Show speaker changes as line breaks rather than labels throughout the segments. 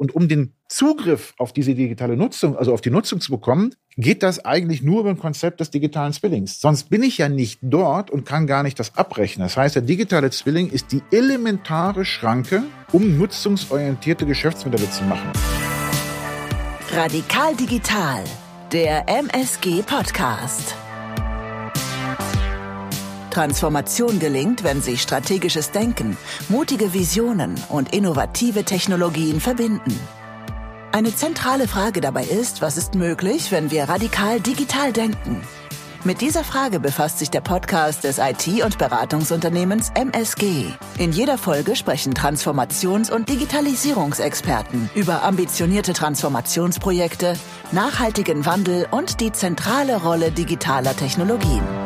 Und um den Zugriff auf diese digitale Nutzung, also auf die Nutzung zu bekommen, geht das eigentlich nur über ein Konzept des digitalen Zwillings. Sonst bin ich ja nicht dort und kann gar nicht das abrechnen. Das heißt, der digitale Zwilling ist die elementare Schranke, um nutzungsorientierte Geschäftsmodelle zu machen.
Radikal Digital, der MSG Podcast. Transformation gelingt, wenn sich strategisches Denken, mutige Visionen und innovative Technologien verbinden. Eine zentrale Frage dabei ist, was ist möglich, wenn wir radikal digital denken? Mit dieser Frage befasst sich der Podcast des IT- und Beratungsunternehmens MSG. In jeder Folge sprechen Transformations- und Digitalisierungsexperten über ambitionierte Transformationsprojekte, nachhaltigen Wandel und die zentrale Rolle digitaler Technologien.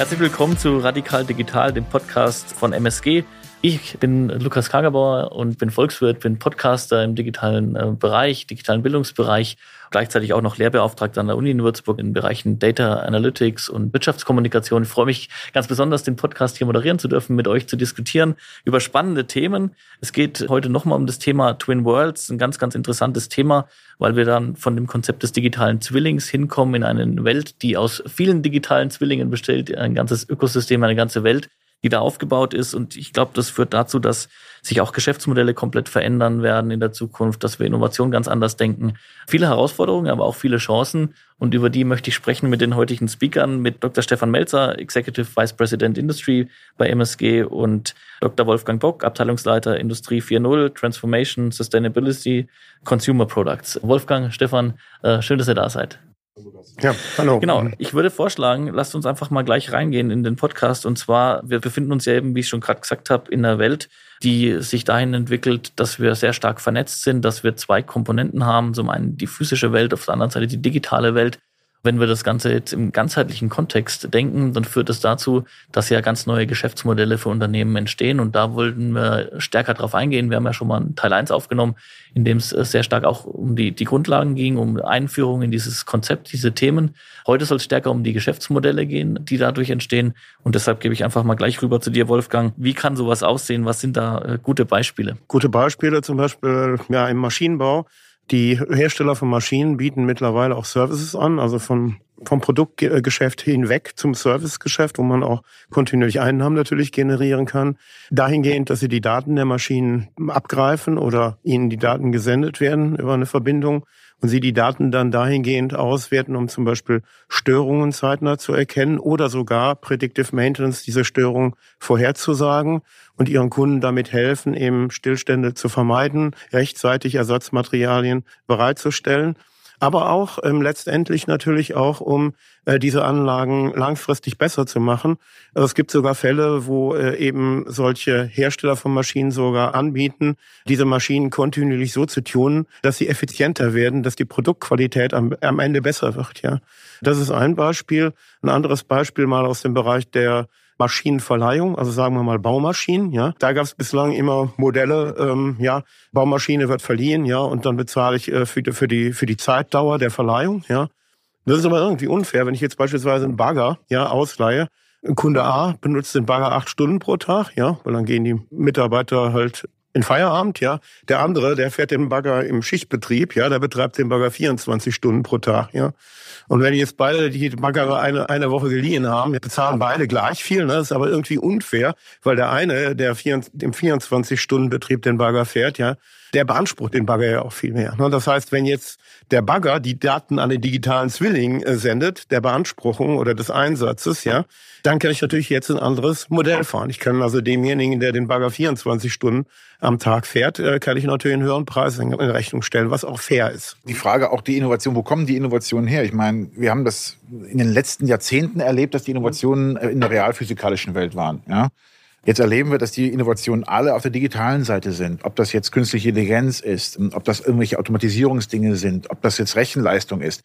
Herzlich willkommen zu Radikal Digital, dem Podcast von MSG. Ich bin Lukas Kagerbauer und bin Volkswirt, bin Podcaster im digitalen äh, Bereich, digitalen Bildungsbereich, gleichzeitig auch noch Lehrbeauftragter an der Uni in Würzburg in Bereichen Data Analytics und Wirtschaftskommunikation. Ich freue mich ganz besonders, den Podcast hier moderieren zu dürfen, mit euch zu diskutieren über spannende Themen. Es geht heute nochmal um das Thema Twin Worlds, ein ganz, ganz interessantes Thema, weil wir dann von dem Konzept des digitalen Zwillings hinkommen in eine Welt, die aus vielen digitalen Zwillingen besteht, ein ganzes Ökosystem, eine ganze Welt die da aufgebaut ist. Und ich glaube, das führt dazu, dass sich auch Geschäftsmodelle komplett verändern werden in der Zukunft, dass wir Innovation ganz anders denken. Viele Herausforderungen, aber auch viele Chancen. Und über die möchte ich sprechen mit den heutigen Speakern, mit Dr. Stefan Melzer, Executive Vice President Industry bei MSG und Dr. Wolfgang Bock, Abteilungsleiter Industrie 4.0, Transformation, Sustainability, Consumer Products. Wolfgang, Stefan, äh, schön, dass ihr da seid.
Ja, hallo.
Genau. Ich würde vorschlagen, lasst uns einfach mal gleich reingehen in den Podcast. Und zwar, wir befinden uns ja eben, wie ich schon gerade gesagt habe, in einer Welt, die sich dahin entwickelt, dass wir sehr stark vernetzt sind, dass wir zwei Komponenten haben. Zum einen die physische Welt, auf der anderen Seite die digitale Welt. Wenn wir das Ganze jetzt im ganzheitlichen Kontext denken, dann führt es das dazu, dass ja ganz neue Geschäftsmodelle für Unternehmen entstehen. Und da wollten wir stärker drauf eingehen. Wir haben ja schon mal einen Teil 1 aufgenommen, in dem es sehr stark auch um die, die Grundlagen ging, um Einführung in dieses Konzept, diese Themen. Heute soll es stärker um die Geschäftsmodelle gehen, die dadurch entstehen. Und deshalb gebe ich einfach mal gleich rüber zu dir, Wolfgang. Wie kann sowas aussehen? Was sind da äh, gute Beispiele?
Gute Beispiele zum Beispiel ja, im Maschinenbau die Hersteller von Maschinen bieten mittlerweile auch Services an, also von, vom Produktgeschäft hinweg zum Servicegeschäft, wo man auch kontinuierlich Einnahmen natürlich generieren kann. Dahingehend, dass sie die Daten der Maschinen abgreifen oder ihnen die Daten gesendet werden über eine Verbindung und sie die Daten dann dahingehend auswerten, um zum Beispiel Störungen zeitnah zu erkennen oder sogar Predictive Maintenance diese Störung vorherzusagen und ihren Kunden damit helfen, eben Stillstände zu vermeiden, rechtzeitig Ersatzmaterialien bereitzustellen aber auch ähm, letztendlich natürlich auch, um äh, diese Anlagen langfristig besser zu machen. Also es gibt sogar Fälle, wo äh, eben solche Hersteller von Maschinen sogar anbieten, diese Maschinen kontinuierlich so zu tunen, dass sie effizienter werden, dass die Produktqualität am, am Ende besser wird. Ja, das ist ein Beispiel. Ein anderes Beispiel mal aus dem Bereich der Maschinenverleihung, also sagen wir mal Baumaschinen, ja. Da gab es bislang immer Modelle, ähm, ja, Baumaschine wird verliehen, ja, und dann bezahle ich äh, für, für, die, für die Zeitdauer der Verleihung, ja. Das ist aber irgendwie unfair, wenn ich jetzt beispielsweise einen Bagger, ja, ausleihe. Kunde A benutzt den Bagger acht Stunden pro Tag, ja, weil dann gehen die Mitarbeiter halt in Feierabend, ja. Der andere, der fährt den Bagger im Schichtbetrieb, ja, der betreibt den Bagger 24 Stunden pro Tag, ja. Und wenn jetzt beide die Bagger eine, eine Woche geliehen haben, bezahlen beide gleich viel, ne? Das ist aber irgendwie unfair, weil der eine, der vier, im 24-Stunden-Betrieb den Bagger fährt, ja, der beansprucht den Bagger ja auch viel mehr. Ne? Das heißt, wenn jetzt der Bagger die Daten an den digitalen Zwilling äh, sendet, der Beanspruchung oder des Einsatzes, ja, dann kann ich natürlich jetzt ein anderes Modell fahren. Ich kann also demjenigen, der den Bagger 24 Stunden am Tag fährt, äh, kann ich natürlich einen höheren Preis in Rechnung stellen, was auch fair ist.
Die Frage auch die Innovation, wo kommen die Innovationen her? Ich meine, wir haben das in den letzten Jahrzehnten erlebt, dass die Innovationen äh, in der realphysikalischen Welt waren. Ja? Jetzt erleben wir, dass die Innovationen alle auf der digitalen Seite sind. Ob das jetzt künstliche Intelligenz ist, ob das irgendwelche Automatisierungsdinge sind, ob das jetzt Rechenleistung ist.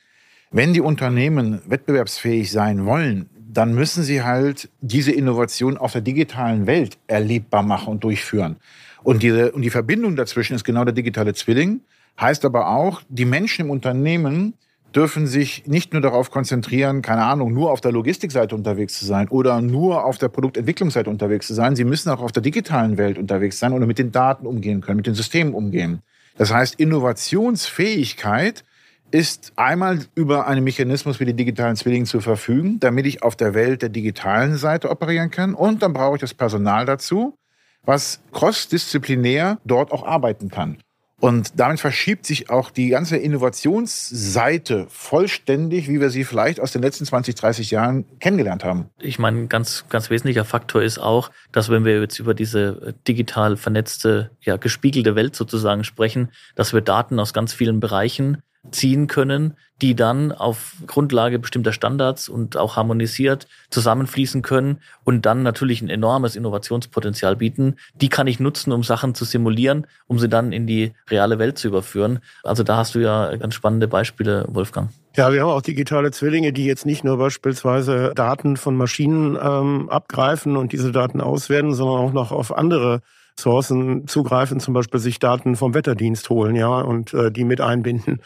Wenn die Unternehmen wettbewerbsfähig sein wollen, dann müssen sie halt diese Innovation auf der digitalen Welt erlebbar machen und durchführen. Und, diese, und die Verbindung dazwischen ist genau der digitale Zwilling, heißt aber auch, die Menschen im Unternehmen dürfen sich nicht nur darauf konzentrieren, keine Ahnung, nur auf der Logistikseite unterwegs zu sein oder nur auf der Produktentwicklungsseite unterwegs zu sein. Sie müssen auch auf der digitalen Welt unterwegs sein und mit den Daten umgehen können, mit den Systemen umgehen. Das heißt, Innovationsfähigkeit ist einmal über einen Mechanismus wie die digitalen Zwillinge zu verfügen, damit ich auf der Welt der digitalen Seite operieren kann. Und dann brauche ich das Personal dazu, was crossdisziplinär dort auch arbeiten kann. Und damit verschiebt sich auch die ganze Innovationsseite vollständig, wie wir sie vielleicht aus den letzten 20, 30 Jahren kennengelernt haben.
Ich meine, ganz, ganz wesentlicher Faktor ist auch, dass wenn wir jetzt über diese digital vernetzte, ja, gespiegelte Welt sozusagen sprechen, dass wir Daten aus ganz vielen Bereichen ziehen können, die dann auf Grundlage bestimmter Standards und auch harmonisiert zusammenfließen können und dann natürlich ein enormes Innovationspotenzial bieten. Die kann ich nutzen, um Sachen zu simulieren, um sie dann in die reale Welt zu überführen. Also da hast du ja ganz spannende Beispiele, Wolfgang.
Ja, wir haben auch digitale Zwillinge, die jetzt nicht nur beispielsweise Daten von Maschinen ähm, abgreifen und diese Daten auswerten, sondern auch noch auf andere Sourcen zugreifen, zum Beispiel sich Daten vom Wetterdienst holen, ja, und äh, die mit einbinden.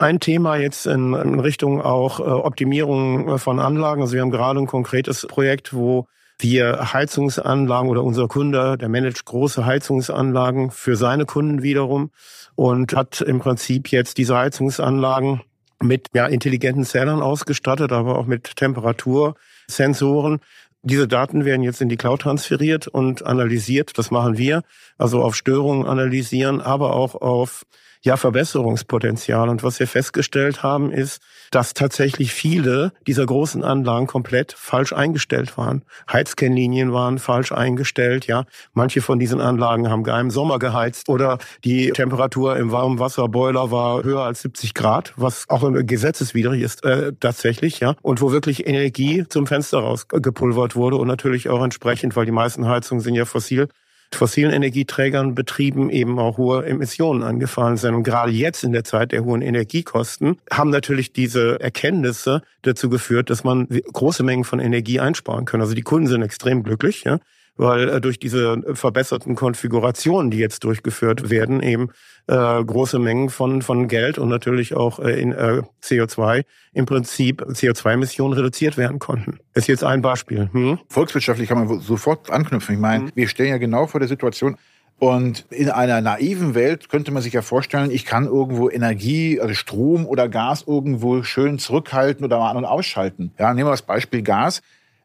Ein Thema jetzt in, Richtung auch äh, Optimierung äh, von Anlagen. Also wir haben gerade ein konkretes Projekt, wo wir Heizungsanlagen oder unser Kunde, der managt große Heizungsanlagen für seine Kunden wiederum und hat im Prinzip jetzt diese Heizungsanlagen mit ja, intelligenten Zählern ausgestattet, aber auch mit Temperatursensoren. Diese Daten werden jetzt in die Cloud transferiert und analysiert. Das machen wir. Also auf Störungen analysieren, aber auch auf ja Verbesserungspotenzial. Und was wir festgestellt haben, ist, dass tatsächlich viele dieser großen Anlagen komplett falsch eingestellt waren. Heizkennlinien waren falsch eingestellt, ja. Manche von diesen Anlagen haben gar im Sommer geheizt oder die Temperatur im Warmwasserboiler war höher als 70 Grad, was auch gesetzeswidrig ist äh, tatsächlich, ja. Und wo wirklich Energie zum Fenster rausgepulvert wurde und natürlich auch entsprechend, weil die meisten Heizungen sind ja fossil, fossilen Energieträgern betrieben eben auch hohe Emissionen angefallen sind. Und gerade jetzt in der Zeit der hohen Energiekosten haben natürlich diese Erkenntnisse dazu geführt, dass man große Mengen von Energie einsparen kann. Also die Kunden sind extrem glücklich, ja weil äh, durch diese verbesserten Konfigurationen, die jetzt durchgeführt werden, eben äh, große Mengen von, von Geld und natürlich auch äh, in äh, CO2 im Prinzip CO2-Emissionen reduziert werden konnten. Das ist jetzt ein Beispiel. Hm?
Volkswirtschaftlich kann man sofort anknüpfen. Ich meine, hm. wir stehen ja genau vor der Situation, und in einer naiven Welt könnte man sich ja vorstellen, ich kann irgendwo Energie, also Strom oder Gas irgendwo schön zurückhalten oder mal an- und ausschalten. Ja, nehmen wir das Beispiel Gas.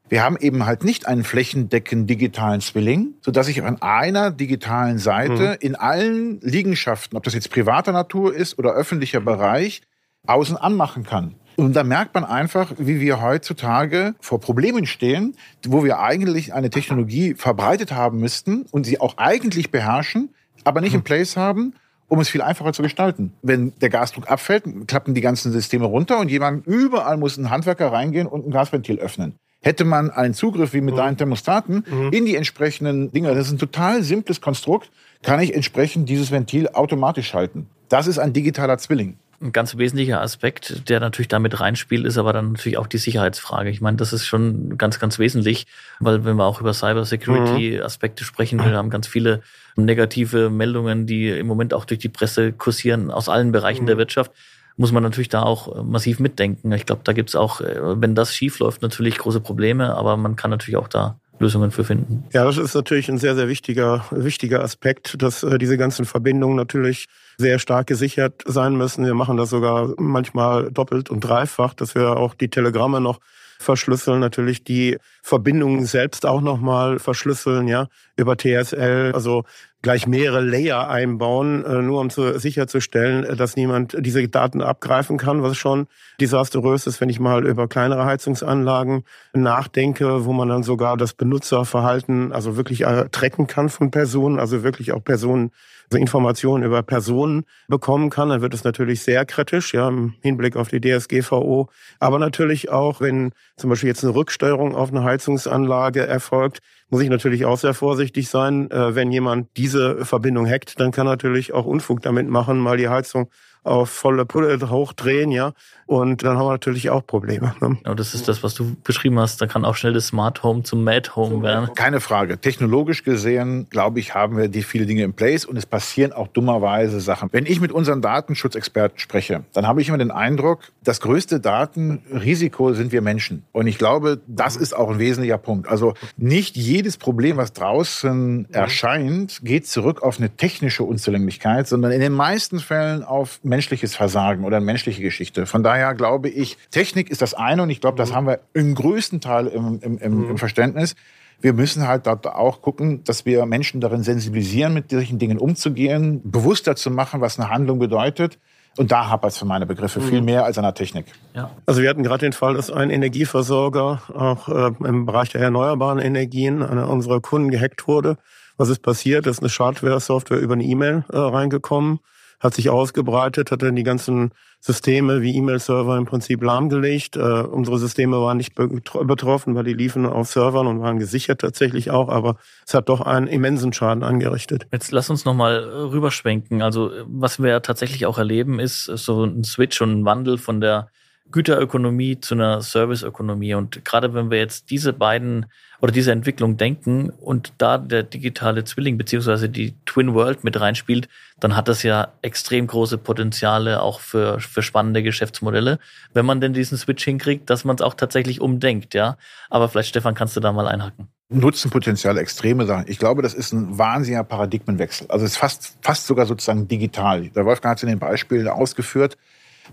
Wir haben eben halt nicht einen flächendeckenden digitalen Zwilling, so dass ich an einer digitalen Seite mhm. in allen Liegenschaften, ob das jetzt privater Natur ist oder öffentlicher Bereich, außen anmachen kann. Und da merkt man einfach, wie wir heutzutage vor Problemen stehen, wo wir eigentlich eine Technologie verbreitet haben müssten und sie auch eigentlich beherrschen, aber nicht mhm. im Place haben, um es viel einfacher zu gestalten. Wenn der Gasdruck abfällt, klappen die ganzen Systeme runter und jemand überall muss ein Handwerker reingehen und ein Gasventil öffnen hätte man einen Zugriff wie mit mhm. deinen Thermostaten mhm. in die entsprechenden Dinge. Das ist ein total simples Konstrukt, kann ich entsprechend dieses Ventil automatisch schalten. Das ist ein digitaler Zwilling.
Ein ganz wesentlicher Aspekt, der natürlich damit reinspielt, ist aber dann natürlich auch die Sicherheitsfrage. Ich meine, das ist schon ganz, ganz wesentlich, weil wenn wir auch über Cybersecurity-Aspekte mhm. sprechen, wir haben ganz viele negative Meldungen, die im Moment auch durch die Presse kursieren aus allen Bereichen mhm. der Wirtschaft muss man natürlich da auch äh, massiv mitdenken. Ich glaube, da gibt's auch, äh, wenn das schief läuft, natürlich große Probleme, aber man kann natürlich auch da Lösungen für finden.
Ja, das ist natürlich ein sehr, sehr wichtiger, wichtiger Aspekt, dass äh, diese ganzen Verbindungen natürlich sehr stark gesichert sein müssen. Wir machen das sogar manchmal doppelt und dreifach, dass wir auch die Telegramme noch verschlüsseln, natürlich die Verbindungen selbst auch nochmal verschlüsseln, ja, über TSL, also gleich mehrere Layer einbauen, äh, nur um zu, sicherzustellen, äh, dass niemand diese Daten abgreifen kann, was schon desaströs ist, wenn ich mal über kleinere Heizungsanlagen nachdenke, wo man dann sogar das Benutzerverhalten also wirklich äh, tracken kann von Personen, also wirklich auch Personen Informationen über Personen bekommen kann, dann wird es natürlich sehr kritisch, ja, im Hinblick auf die DSGVO. Aber natürlich auch, wenn zum Beispiel jetzt eine Rücksteuerung auf eine Heizungsanlage erfolgt, muss ich natürlich auch sehr vorsichtig sein. Äh, wenn jemand diese Verbindung hackt, dann kann natürlich auch Unfug damit machen, mal die Heizung auf volle Pulle hochdrehen, ja. Und dann haben wir natürlich auch Probleme.
Ne? Ja, das ist das, was du beschrieben hast. Da kann auch schnell das Smart Home zum Mad Home werden.
Keine Frage. Technologisch gesehen, glaube ich, haben wir die viele Dinge in place und es passieren auch dummerweise Sachen. Wenn ich mit unseren Datenschutzexperten spreche, dann habe ich immer den Eindruck, das größte Datenrisiko sind wir Menschen. Und ich glaube, das ist auch ein wesentlicher Punkt. Also nicht jedes Problem, was draußen erscheint, geht zurück auf eine technische Unzulänglichkeit, sondern in den meisten Fällen auf menschliches Versagen oder eine menschliche Geschichte. Von daher glaube ich, Technik ist das eine und ich glaube, das haben wir im größten Teil im, im, im, im Verständnis wir müssen halt dort auch gucken, dass wir Menschen darin sensibilisieren, mit solchen Dingen umzugehen, bewusster zu machen, was eine Handlung bedeutet. Und da hapert es für meine Begriffe viel mhm. mehr als an der Technik.
Ja. Also wir hatten gerade den Fall, dass ein Energieversorger auch äh, im Bereich der erneuerbaren Energien einer unserer Kunden gehackt wurde. Was ist passiert? Da ist eine Schadware-Software über eine E-Mail äh, reingekommen hat sich ausgebreitet, hat dann die ganzen Systeme wie E-Mail-Server im Prinzip lahmgelegt. Äh, unsere Systeme waren nicht betroffen, weil die liefen auf Servern und waren gesichert tatsächlich auch, aber es hat doch einen immensen Schaden angerichtet.
Jetzt lass uns nochmal rüberschwenken. Also was wir tatsächlich auch erleben, ist so ein Switch und ein Wandel von der Güterökonomie zu einer Serviceökonomie. Und gerade wenn wir jetzt diese beiden oder diese Entwicklung denken und da der digitale Zwilling beziehungsweise die Twin World mit reinspielt, dann hat das ja extrem große Potenziale auch für, für spannende Geschäftsmodelle, wenn man denn diesen Switch hinkriegt, dass man es auch tatsächlich umdenkt, ja. Aber vielleicht, Stefan, kannst du da mal einhaken.
Nutzenpotenzial, extreme Sachen. Ich glaube, das ist ein wahnsinniger Paradigmenwechsel. Also es ist fast, fast sogar sozusagen digital. Der Wolfgang hat es in den Beispielen ausgeführt.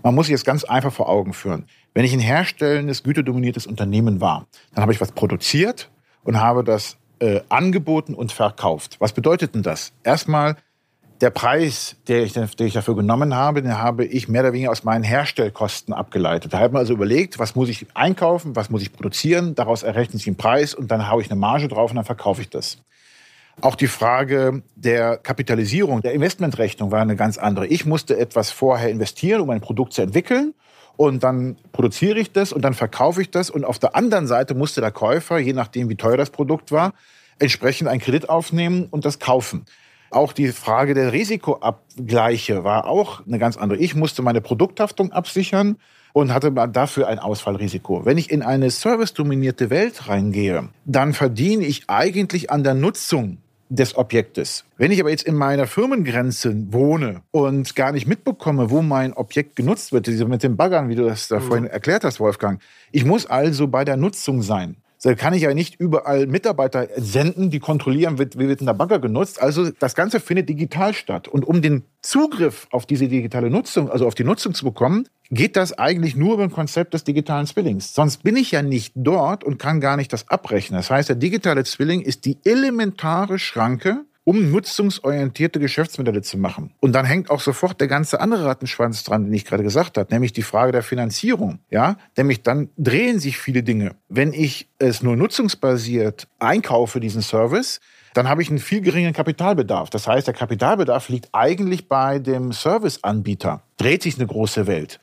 Man muss sich das ganz einfach vor Augen führen. Wenn ich ein herstellendes, güterdominiertes Unternehmen war, dann habe ich was produziert und habe das äh, angeboten und verkauft. Was bedeutet denn das? Erstmal, der Preis, der ich, den ich dafür genommen habe, den habe ich mehr oder weniger aus meinen Herstellkosten abgeleitet. Da hat man also überlegt, was muss ich einkaufen, was muss ich produzieren, daraus errechnet sich ein Preis und dann haue ich eine Marge drauf und dann verkaufe ich das. Auch die Frage der Kapitalisierung, der Investmentrechnung war eine ganz andere. Ich musste etwas vorher investieren, um ein Produkt zu entwickeln. Und dann produziere ich das und dann verkaufe ich das. Und auf der anderen Seite musste der Käufer, je nachdem wie teuer das Produkt war, entsprechend einen Kredit aufnehmen und das kaufen. Auch die Frage der Risikoabgleiche war auch eine ganz andere. Ich musste meine Produkthaftung absichern und hatte dafür ein Ausfallrisiko. Wenn ich in eine servicedominierte Welt reingehe, dann verdiene ich eigentlich an der Nutzung des Objektes. Wenn ich aber jetzt in meiner Firmengrenze wohne und gar nicht mitbekomme, wo mein Objekt genutzt wird, mit den Baggern, wie du das da mhm. vorhin erklärt hast, Wolfgang, ich muss also bei der Nutzung sein. Da kann ich ja nicht überall Mitarbeiter senden, die kontrollieren, wie wird denn der Bagger genutzt. Also das Ganze findet digital statt. Und um den Zugriff auf diese digitale Nutzung, also auf die Nutzung zu bekommen, geht das eigentlich nur über ein Konzept des digitalen Zwillings. Sonst bin ich ja nicht dort und kann gar nicht das abrechnen. Das heißt, der digitale Zwilling ist die elementare Schranke, um nutzungsorientierte Geschäftsmodelle zu machen. Und dann hängt auch sofort der ganze andere Rattenschwanz dran, den ich gerade gesagt habe, nämlich die Frage der Finanzierung. Ja, nämlich dann drehen sich viele Dinge. Wenn ich es nur nutzungsbasiert einkaufe, diesen Service, dann habe ich einen viel geringeren Kapitalbedarf. Das heißt, der Kapitalbedarf liegt eigentlich bei dem Serviceanbieter. Dreht sich eine große Welt.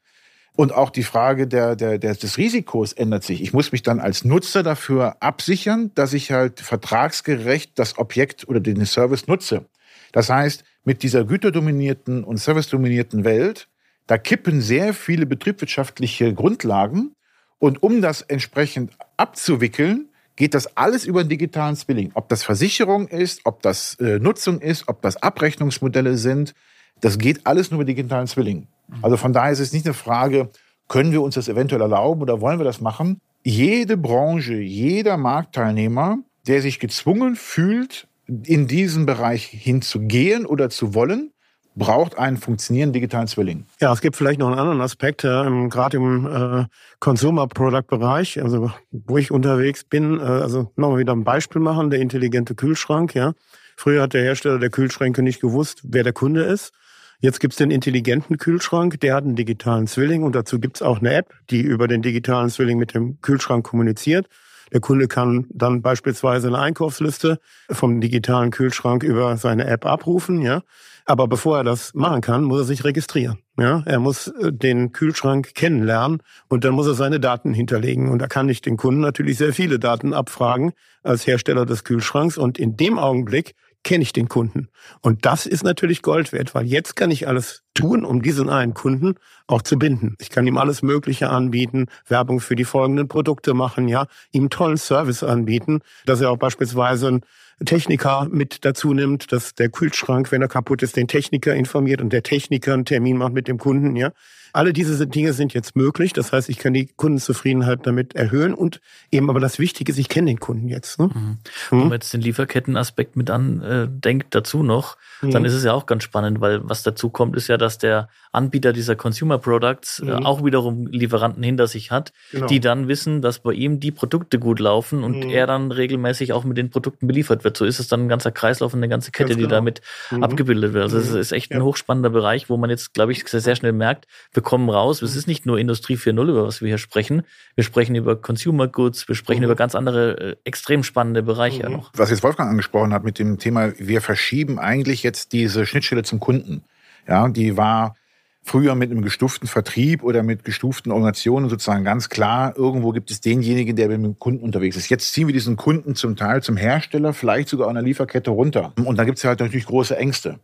Und auch die Frage der, der, der, des Risikos ändert sich. Ich muss mich dann als Nutzer dafür absichern, dass ich halt vertragsgerecht das Objekt oder den Service nutze. Das heißt, mit dieser güterdominierten und servicedominierten Welt, da kippen sehr viele betriebswirtschaftliche Grundlagen. Und um das entsprechend abzuwickeln, geht das alles über den digitalen Zwilling. Ob das Versicherung ist, ob das äh, Nutzung ist, ob das Abrechnungsmodelle sind, das geht alles nur über digitalen Zwilling. Also von daher ist es nicht eine Frage, können wir uns das eventuell erlauben oder wollen wir das machen? Jede Branche, jeder Marktteilnehmer, der sich gezwungen fühlt, in diesen Bereich hinzugehen oder zu wollen, braucht einen funktionierenden digitalen Zwilling.
Ja, es gibt vielleicht noch einen anderen Aspekt, äh, gerade im äh, Consumer Product Bereich, also wo ich unterwegs bin. Äh, also nochmal wieder ein Beispiel machen, der intelligente Kühlschrank. Ja, Früher hat der Hersteller der Kühlschränke nicht gewusst, wer der Kunde ist. Jetzt gibt's den intelligenten Kühlschrank, der hat einen digitalen Zwilling und dazu gibt's auch eine App, die über den digitalen Zwilling mit dem Kühlschrank kommuniziert. Der Kunde kann dann beispielsweise eine Einkaufsliste vom digitalen Kühlschrank über seine App abrufen, ja. Aber bevor er das machen kann, muss er sich registrieren. Ja, er muss äh, den Kühlschrank kennenlernen und dann muss er seine Daten hinterlegen. Und da kann ich den Kunden natürlich sehr viele Daten abfragen als Hersteller des Kühlschranks. Und in dem Augenblick kenne ich den Kunden. Und das ist natürlich Gold wert, weil jetzt kann ich alles tun, um diesen einen Kunden auch zu binden. Ich kann ihm alles Mögliche anbieten, Werbung für die folgenden Produkte machen, ja, ihm tollen Service anbieten, dass er auch beispielsweise ein Techniker mit dazu nimmt, dass der Kühlschrank, wenn er kaputt ist, den Techniker informiert und der Techniker einen Termin macht mit dem Kunden, ja. Alle diese Dinge sind jetzt möglich. Das heißt, ich kann die Kundenzufriedenheit damit erhöhen und eben aber das Wichtige ist, ich kenne den Kunden jetzt. Ne? Mhm.
Wenn man jetzt den Lieferkettenaspekt mit andenkt äh, dazu noch, mhm. dann ist es ja auch ganz spannend, weil was dazu kommt, ist ja, dass der Anbieter dieser Consumer Products äh, mhm. auch wiederum Lieferanten hinter sich hat, genau. die dann wissen, dass bei ihm die Produkte gut laufen und mhm. er dann regelmäßig auch mit den Produkten beliefert wird. So ist es dann ein ganzer Kreislauf und eine ganze Kette, genau. die damit abgebildet wird. Also es ist echt ein ja. hochspannender Bereich, wo man jetzt, glaube ich, sehr, sehr schnell merkt, wir kommen raus. Es ist nicht nur Industrie 4.0, über was wir hier sprechen. Wir sprechen über Consumer Goods, wir sprechen mhm. über ganz andere, äh, extrem spannende Bereiche mhm. noch.
Was jetzt Wolfgang angesprochen hat mit dem Thema, wir verschieben eigentlich jetzt diese Schnittstelle zum Kunden. Ja, die war früher mit einem gestuften Vertrieb oder mit gestuften Organisationen sozusagen ganz klar, irgendwo gibt es denjenigen, der mit dem Kunden unterwegs ist. Jetzt ziehen wir diesen Kunden zum Teil zum Hersteller, vielleicht sogar an der Lieferkette runter. Und dann gibt es halt natürlich große Ängste.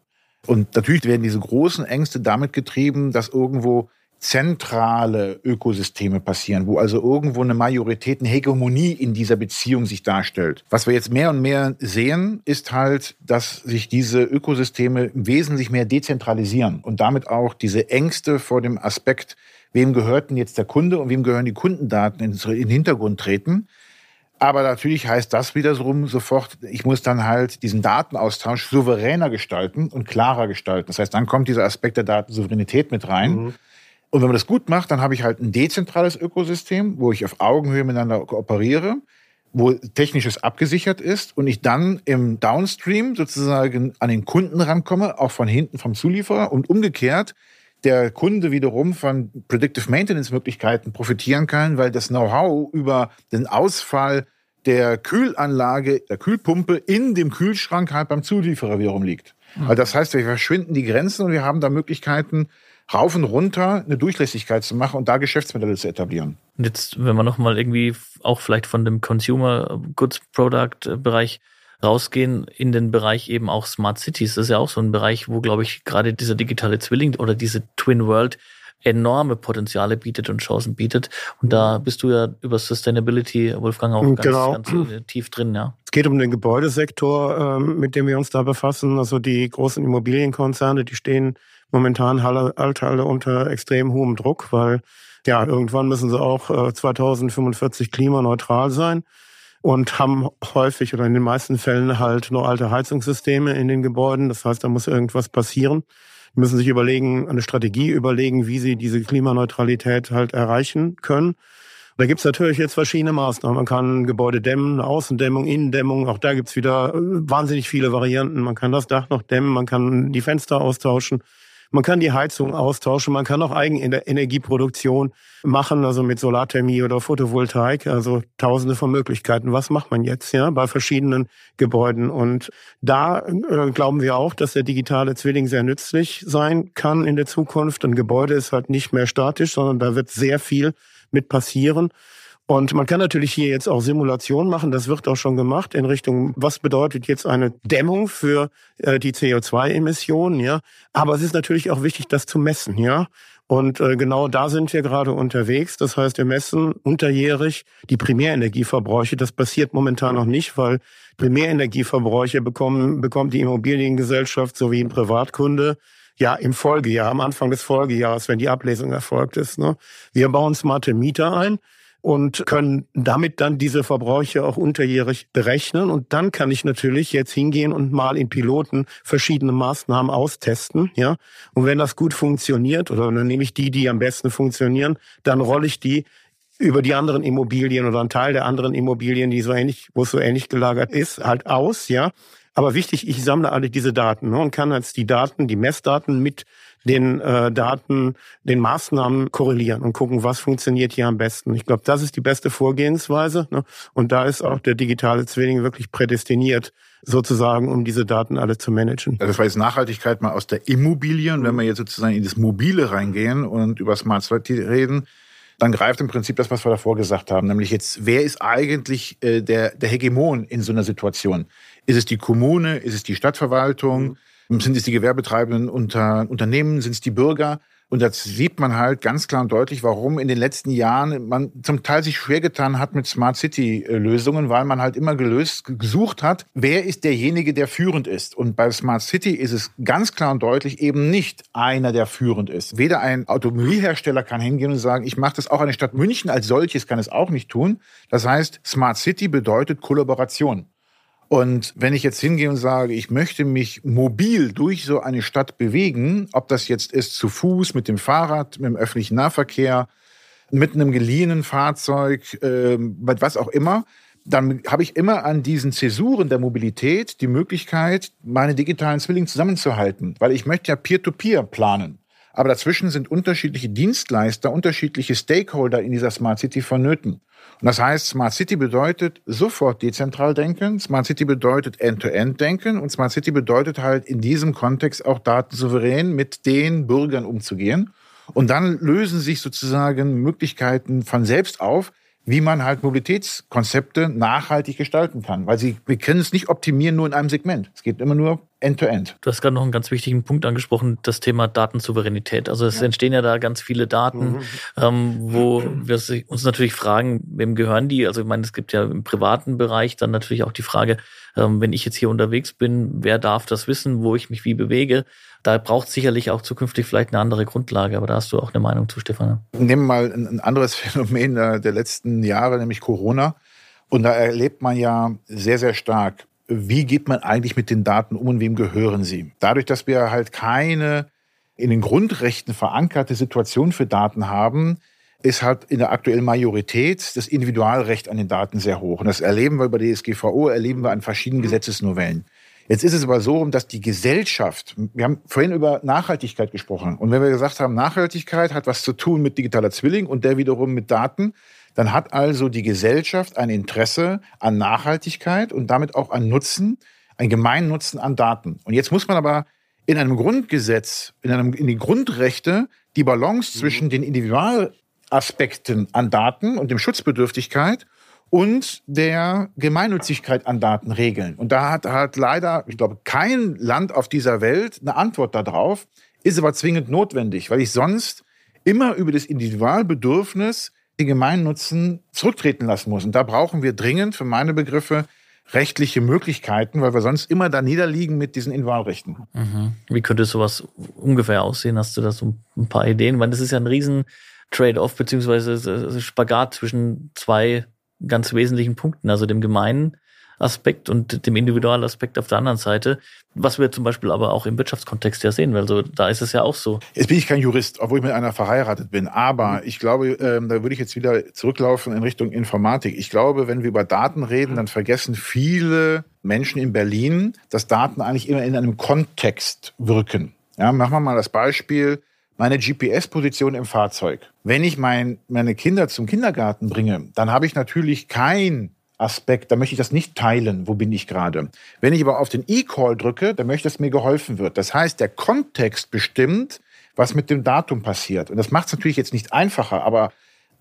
Und natürlich werden diese großen Ängste damit getrieben, dass irgendwo zentrale Ökosysteme passieren, wo also irgendwo eine Majorität, eine Hegemonie in dieser Beziehung sich darstellt. Was wir jetzt mehr und mehr sehen, ist halt, dass sich diese Ökosysteme wesentlich mehr dezentralisieren und damit auch diese Ängste vor dem Aspekt, wem gehört denn jetzt der Kunde und wem gehören die Kundendaten in den Hintergrund treten. Aber natürlich heißt das wiederum sofort, ich muss dann halt diesen Datenaustausch souveräner gestalten und klarer gestalten. Das heißt, dann kommt dieser Aspekt der Datensouveränität mit rein. Mhm. Und wenn man das gut macht, dann habe ich halt ein dezentrales Ökosystem, wo ich auf Augenhöhe miteinander kooperiere, wo technisches abgesichert ist und ich dann im Downstream sozusagen an den Kunden rankomme, auch von hinten vom Zulieferer und umgekehrt der Kunde wiederum von Predictive Maintenance Möglichkeiten profitieren kann, weil das Know-how über den Ausfall der Kühlanlage, der Kühlpumpe in dem Kühlschrank halt beim Zulieferer wiederum liegt. Mhm. Also das heißt, wir verschwinden die Grenzen und wir haben da Möglichkeiten, rauf und runter eine Durchlässigkeit zu machen und da Geschäftsmodelle zu etablieren.
Und jetzt, wenn wir nochmal irgendwie auch vielleicht von dem Consumer Goods Product Bereich rausgehen in den Bereich eben auch Smart Cities. Das ist ja auch so ein Bereich, wo, glaube ich, gerade dieser digitale Zwilling oder diese Twin World enorme Potenziale bietet und Chancen bietet. Und da bist du ja über Sustainability, Wolfgang, auch ganz, genau. ganz äh, tief drin, ja.
Es geht um den Gebäudesektor, ähm, mit dem wir uns da befassen. Also die großen Immobilienkonzerne, die stehen momentan alle unter extrem hohem Druck, weil ja, irgendwann müssen sie auch 2045 äh, klimaneutral sein und haben häufig oder in den meisten Fällen halt nur alte Heizungssysteme in den Gebäuden. Das heißt, da muss irgendwas passieren. Die müssen sich überlegen, eine Strategie überlegen, wie sie diese Klimaneutralität halt erreichen können. Da gibt's natürlich jetzt verschiedene Maßnahmen. Man kann Gebäude dämmen, Außendämmung, Innendämmung. Auch da gibt's wieder äh, wahnsinnig viele Varianten. Man kann das Dach noch dämmen, man kann die Fenster austauschen. Man kann die Heizung austauschen, man kann auch Eigenenergieproduktion machen, also mit Solarthermie oder Photovoltaik, also tausende von Möglichkeiten. Was macht man jetzt ja bei verschiedenen Gebäuden? Und da äh, glauben wir auch, dass der digitale Zwilling sehr nützlich sein kann in der Zukunft. Ein Gebäude ist halt nicht mehr statisch, sondern da wird sehr viel mit passieren. Und man kann natürlich hier jetzt auch Simulationen machen, das wird auch schon gemacht in Richtung, was bedeutet jetzt eine Dämmung für äh, die CO2-Emissionen, ja. Aber es ist natürlich auch wichtig, das zu messen, ja. Und äh, genau da sind wir gerade unterwegs. Das heißt, wir messen unterjährig die Primärenergieverbräuche. Das passiert momentan noch nicht, weil Primärenergieverbräuche bekommen, bekommt die Immobiliengesellschaft sowie ein Privatkunde ja im Folgejahr, am Anfang des Folgejahres, wenn die Ablesung erfolgt ist. Ne? Wir bauen smarte Mieter ein und können damit dann diese Verbräuche auch unterjährig berechnen. Und dann kann ich natürlich jetzt hingehen und mal in Piloten verschiedene Maßnahmen austesten. Ja, und wenn das gut funktioniert oder dann nehme ich die, die am besten funktionieren, dann rolle ich die über die anderen Immobilien oder einen Teil der anderen Immobilien, die so ähnlich, wo es so ähnlich gelagert ist, halt aus, ja. Aber wichtig, ich sammle alle diese Daten ne, und kann jetzt die Daten, die Messdaten mit den äh, Daten, den Maßnahmen korrelieren und gucken, was funktioniert hier am besten. Ich glaube, das ist die beste Vorgehensweise. Ne? Und da ist auch der digitale Zwilling wirklich prädestiniert, sozusagen, um diese Daten alle zu managen.
Das war jetzt Nachhaltigkeit mal aus der Immobilie. Und wenn wir jetzt sozusagen in das Mobile reingehen und über Smart City reden, dann greift im Prinzip das, was wir davor gesagt haben, nämlich jetzt, wer ist eigentlich äh, der, der Hegemon in so einer Situation? Ist es die Kommune? Ist es die Stadtverwaltung? Mhm. Sind es die gewerbetreibenden Unter Unternehmen? Sind es die Bürger? Und da sieht man halt ganz klar und deutlich, warum in den letzten Jahren man zum Teil sich schwer getan hat mit Smart City Lösungen, weil man halt immer gelöst, gesucht hat, wer ist derjenige, der führend ist. Und bei Smart City ist es ganz klar und deutlich eben nicht einer, der führend ist. Weder ein Automobilhersteller kann hingehen und sagen, ich mache das auch eine Stadt München als solches kann es auch nicht tun. Das heißt, Smart City bedeutet Kollaboration. Und wenn ich jetzt hingehe und sage, ich möchte mich mobil durch so eine Stadt bewegen, ob das jetzt ist zu Fuß, mit dem Fahrrad, mit dem öffentlichen Nahverkehr, mit einem geliehenen Fahrzeug, äh, mit was auch immer, dann habe ich immer an diesen Zäsuren der Mobilität die Möglichkeit, meine digitalen Zwillinge zusammenzuhalten, weil ich möchte ja Peer-to-Peer -Peer planen. Aber dazwischen sind unterschiedliche Dienstleister, unterschiedliche Stakeholder in dieser Smart City vonnöten. Und das heißt, Smart City bedeutet sofort dezentral denken, Smart City bedeutet End-to-End denken und Smart City bedeutet halt in diesem Kontext auch datensouverän mit den Bürgern umzugehen. Und dann lösen sich sozusagen Möglichkeiten von selbst auf, wie man halt Mobilitätskonzepte nachhaltig gestalten kann. Weil sie, wir können es nicht optimieren nur in einem Segment. Es geht immer nur End-to-End.
-End. Du hast gerade noch einen ganz wichtigen Punkt angesprochen, das Thema Datensouveränität. Also es ja. entstehen ja da ganz viele Daten, mhm. ähm, wo wir uns natürlich fragen, wem gehören die? Also ich meine, es gibt ja im privaten Bereich dann natürlich auch die Frage, ähm, wenn ich jetzt hier unterwegs bin, wer darf das wissen, wo ich mich wie bewege? Da braucht sicherlich auch zukünftig vielleicht eine andere Grundlage, aber da hast du auch eine Meinung zu, Stefan.
Nehmen wir mal ein anderes Phänomen der letzten Jahre, nämlich Corona. Und da erlebt man ja sehr, sehr stark, wie geht man eigentlich mit den Daten um und wem gehören sie? Dadurch, dass wir halt keine in den Grundrechten verankerte Situation für Daten haben, ist halt in der aktuellen Majorität das Individualrecht an den Daten sehr hoch. Und das erleben wir bei der DSGVO, erleben wir an verschiedenen mhm. Gesetzesnovellen. Jetzt ist es aber so, dass die Gesellschaft, wir haben vorhin über Nachhaltigkeit gesprochen. Und wenn wir gesagt haben, Nachhaltigkeit hat was zu tun mit digitaler Zwilling und der wiederum mit Daten, dann hat also die Gesellschaft ein Interesse an Nachhaltigkeit und damit auch an Nutzen, ein Gemeinnutzen an Daten. Und jetzt muss man aber in einem Grundgesetz, in, einem, in die Grundrechte die Balance mhm. zwischen den Individualaspekten an Daten und dem Schutzbedürftigkeit und der Gemeinnützigkeit an Daten regeln. Und da hat, hat leider, ich glaube, kein Land auf dieser Welt eine Antwort darauf, ist aber zwingend notwendig, weil ich sonst immer über das Individualbedürfnis den Gemeinnutzen zurücktreten lassen muss. Und da brauchen wir dringend für meine Begriffe rechtliche Möglichkeiten, weil wir sonst immer da niederliegen mit diesen Individualrechten.
Mhm. Wie könnte sowas ungefähr aussehen? Hast du da so ein paar Ideen? Weil das ist ja ein riesen Trade-off beziehungsweise Spagat zwischen zwei ganz wesentlichen Punkten, also dem gemeinen Aspekt und dem Individualaspekt auf der anderen Seite, was wir zum Beispiel aber auch im Wirtschaftskontext ja sehen, weil so da ist es ja auch so.
Jetzt bin ich kein Jurist, obwohl ich mit einer verheiratet bin, aber ich glaube, ähm, da würde ich jetzt wieder zurücklaufen in Richtung Informatik. Ich glaube, wenn wir über Daten reden, dann vergessen viele Menschen in Berlin, dass Daten eigentlich immer in einem Kontext wirken. Ja, machen wir mal das Beispiel meine GPS-Position im Fahrzeug. Wenn ich mein, meine Kinder zum Kindergarten bringe, dann habe ich natürlich kein Aspekt, da möchte ich das nicht teilen, wo bin ich gerade. Wenn ich aber auf den E-Call drücke, dann möchte ich, dass mir geholfen wird. Das heißt, der Kontext bestimmt, was mit dem Datum passiert. Und das macht es natürlich jetzt nicht einfacher, aber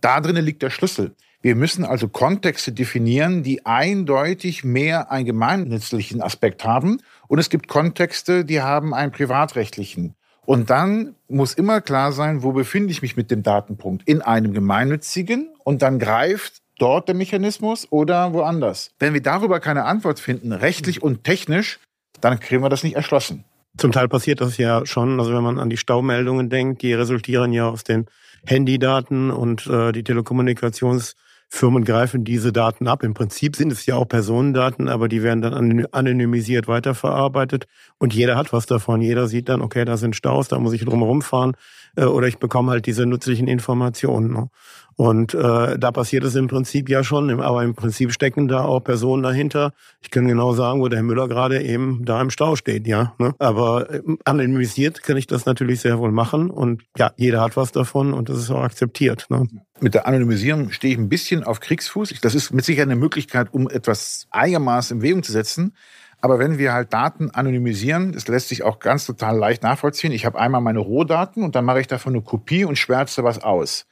da drinnen liegt der Schlüssel. Wir müssen also Kontexte definieren, die eindeutig mehr einen gemeinnützlichen Aspekt haben. Und es gibt Kontexte, die haben einen privatrechtlichen. Und dann muss immer klar sein, wo befinde ich mich mit dem Datenpunkt? In einem gemeinnützigen und dann greift dort der Mechanismus oder woanders? Wenn wir darüber keine Antwort finden, rechtlich und technisch, dann kriegen wir das nicht erschlossen.
Zum Teil passiert das ja schon. Also wenn man an die Staumeldungen denkt, die resultieren ja aus den Handydaten und äh, die Telekommunikations Firmen greifen diese Daten ab. Im Prinzip sind es ja auch Personendaten, aber die werden dann anonymisiert weiterverarbeitet und jeder hat was davon. Jeder sieht dann, okay, da sind Staus, da muss ich drumherum fahren äh, oder ich bekomme halt diese nützlichen Informationen. Ne? Und äh, da passiert es im Prinzip ja schon, aber im Prinzip stecken da auch Personen dahinter. Ich kann genau sagen, wo der Herr Müller gerade eben da im Stau steht, ja. Ne? Aber äh, anonymisiert kann ich das natürlich sehr wohl machen und ja, jeder hat was davon und das ist auch akzeptiert. Ne?
Mit der Anonymisierung stehe ich ein bisschen auf Kriegsfuß. Das ist mit Sicherheit eine Möglichkeit, um etwas einigermaßen in Bewegung zu setzen. Aber wenn wir halt Daten anonymisieren, das lässt sich auch ganz total leicht nachvollziehen. Ich habe einmal meine Rohdaten und dann mache ich davon eine Kopie und schwärze was aus.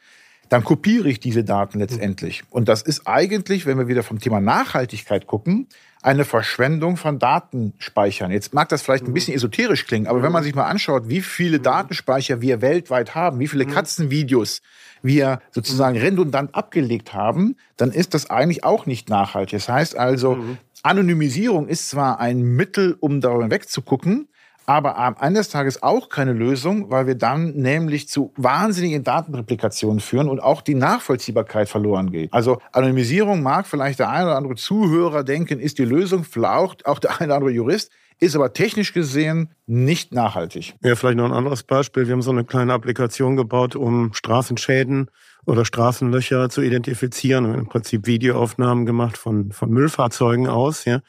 Dann kopiere ich diese Daten letztendlich. Und das ist eigentlich, wenn wir wieder vom Thema Nachhaltigkeit gucken, eine Verschwendung von Datenspeichern. Jetzt mag das vielleicht ein bisschen esoterisch klingen, aber wenn man sich mal anschaut, wie viele Datenspeicher wir weltweit haben, wie viele Katzenvideos wir sozusagen redundant abgelegt haben, dann ist das eigentlich auch nicht nachhaltig. Das heißt also, Anonymisierung ist zwar ein Mittel, um darüber wegzugucken, aber am Ende des Tages auch keine Lösung, weil wir dann nämlich zu wahnsinnigen Datenreplikationen führen und auch die Nachvollziehbarkeit verloren geht. Also Anonymisierung mag vielleicht der eine oder andere Zuhörer denken, ist die Lösung, vielleicht auch der eine oder andere Jurist, ist aber technisch gesehen nicht nachhaltig.
Ja, vielleicht noch ein anderes Beispiel. Wir haben so eine kleine Applikation gebaut, um Straßenschäden oder Straßenlöcher zu identifizieren. Im Prinzip Videoaufnahmen gemacht von, von Müllfahrzeugen aus, ja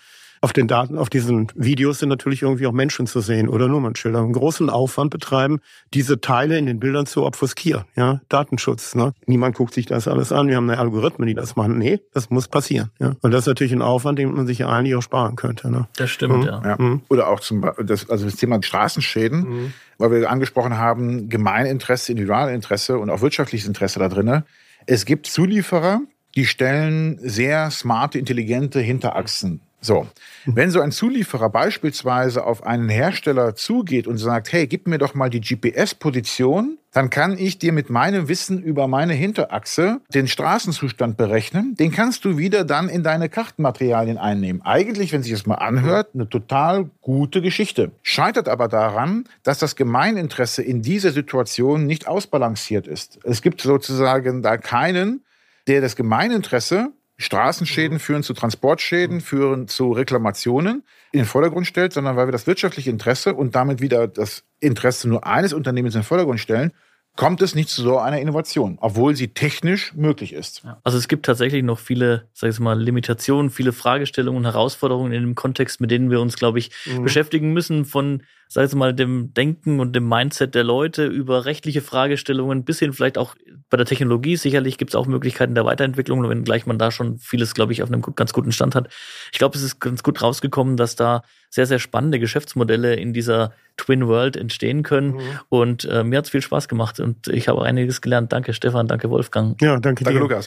auf den Daten, auf diesen Videos sind natürlich irgendwie auch Menschen zu sehen oder Nummernschilder. Einen großen Aufwand betreiben, diese Teile in den Bildern zu obfuskieren. Ja, Datenschutz. Ne? Niemand guckt sich das alles an. Wir haben eine Algorithmen, die das machen. Nee, das muss passieren. Ja? Und das ist natürlich ein Aufwand, den man sich ja eigentlich auch sparen könnte. Ne?
Das stimmt,
Mhm.
ja.
Ja.
Mhm.
Oder auch zum Beispiel das, also das Thema Straßenschäden,
Mhm.
weil wir angesprochen haben, Gemeininteresse, Individualinteresse und auch wirtschaftliches Interesse da drinne. Es gibt Zulieferer, die stellen sehr smarte, intelligente Hinterachsen. So, wenn so ein Zulieferer beispielsweise auf einen Hersteller zugeht und sagt, hey, gib mir doch mal die GPS-Position, dann kann ich dir mit meinem Wissen über meine Hinterachse den Straßenzustand berechnen. Den kannst du wieder dann in deine Kartenmaterialien einnehmen. Eigentlich, wenn sich das mal anhört, eine total gute Geschichte. Scheitert aber daran, dass das Gemeininteresse in dieser Situation nicht ausbalanciert ist. Es gibt sozusagen da keinen, der das Gemeininteresse Straßenschäden führen zu Transportschäden, führen zu Reklamationen in den Vordergrund stellt, sondern weil wir das wirtschaftliche Interesse und damit wieder das Interesse nur eines Unternehmens in den Vordergrund stellen, kommt es nicht zu so einer Innovation, obwohl sie technisch möglich ist.
Also es gibt tatsächlich noch viele, sag ich mal, Limitationen, viele Fragestellungen und Herausforderungen in dem Kontext, mit denen wir uns, glaube ich,
Mhm.
beschäftigen müssen, von, sag ich mal, dem Denken und dem Mindset der Leute über rechtliche Fragestellungen bis hin vielleicht auch bei der Technologie. Sicherlich gibt es auch Möglichkeiten der Weiterentwicklung, wenngleich man da schon vieles, glaube ich, auf einem ganz guten Stand hat. Ich glaube, es ist ganz gut rausgekommen, dass da sehr, sehr spannende Geschäftsmodelle in dieser Twin World entstehen können.
Mhm.
Und äh, mir hat es viel Spaß gemacht und ich habe einiges gelernt. Danke, Stefan, danke, Wolfgang.
Ja, danke,
Danke,
dir.
Lukas.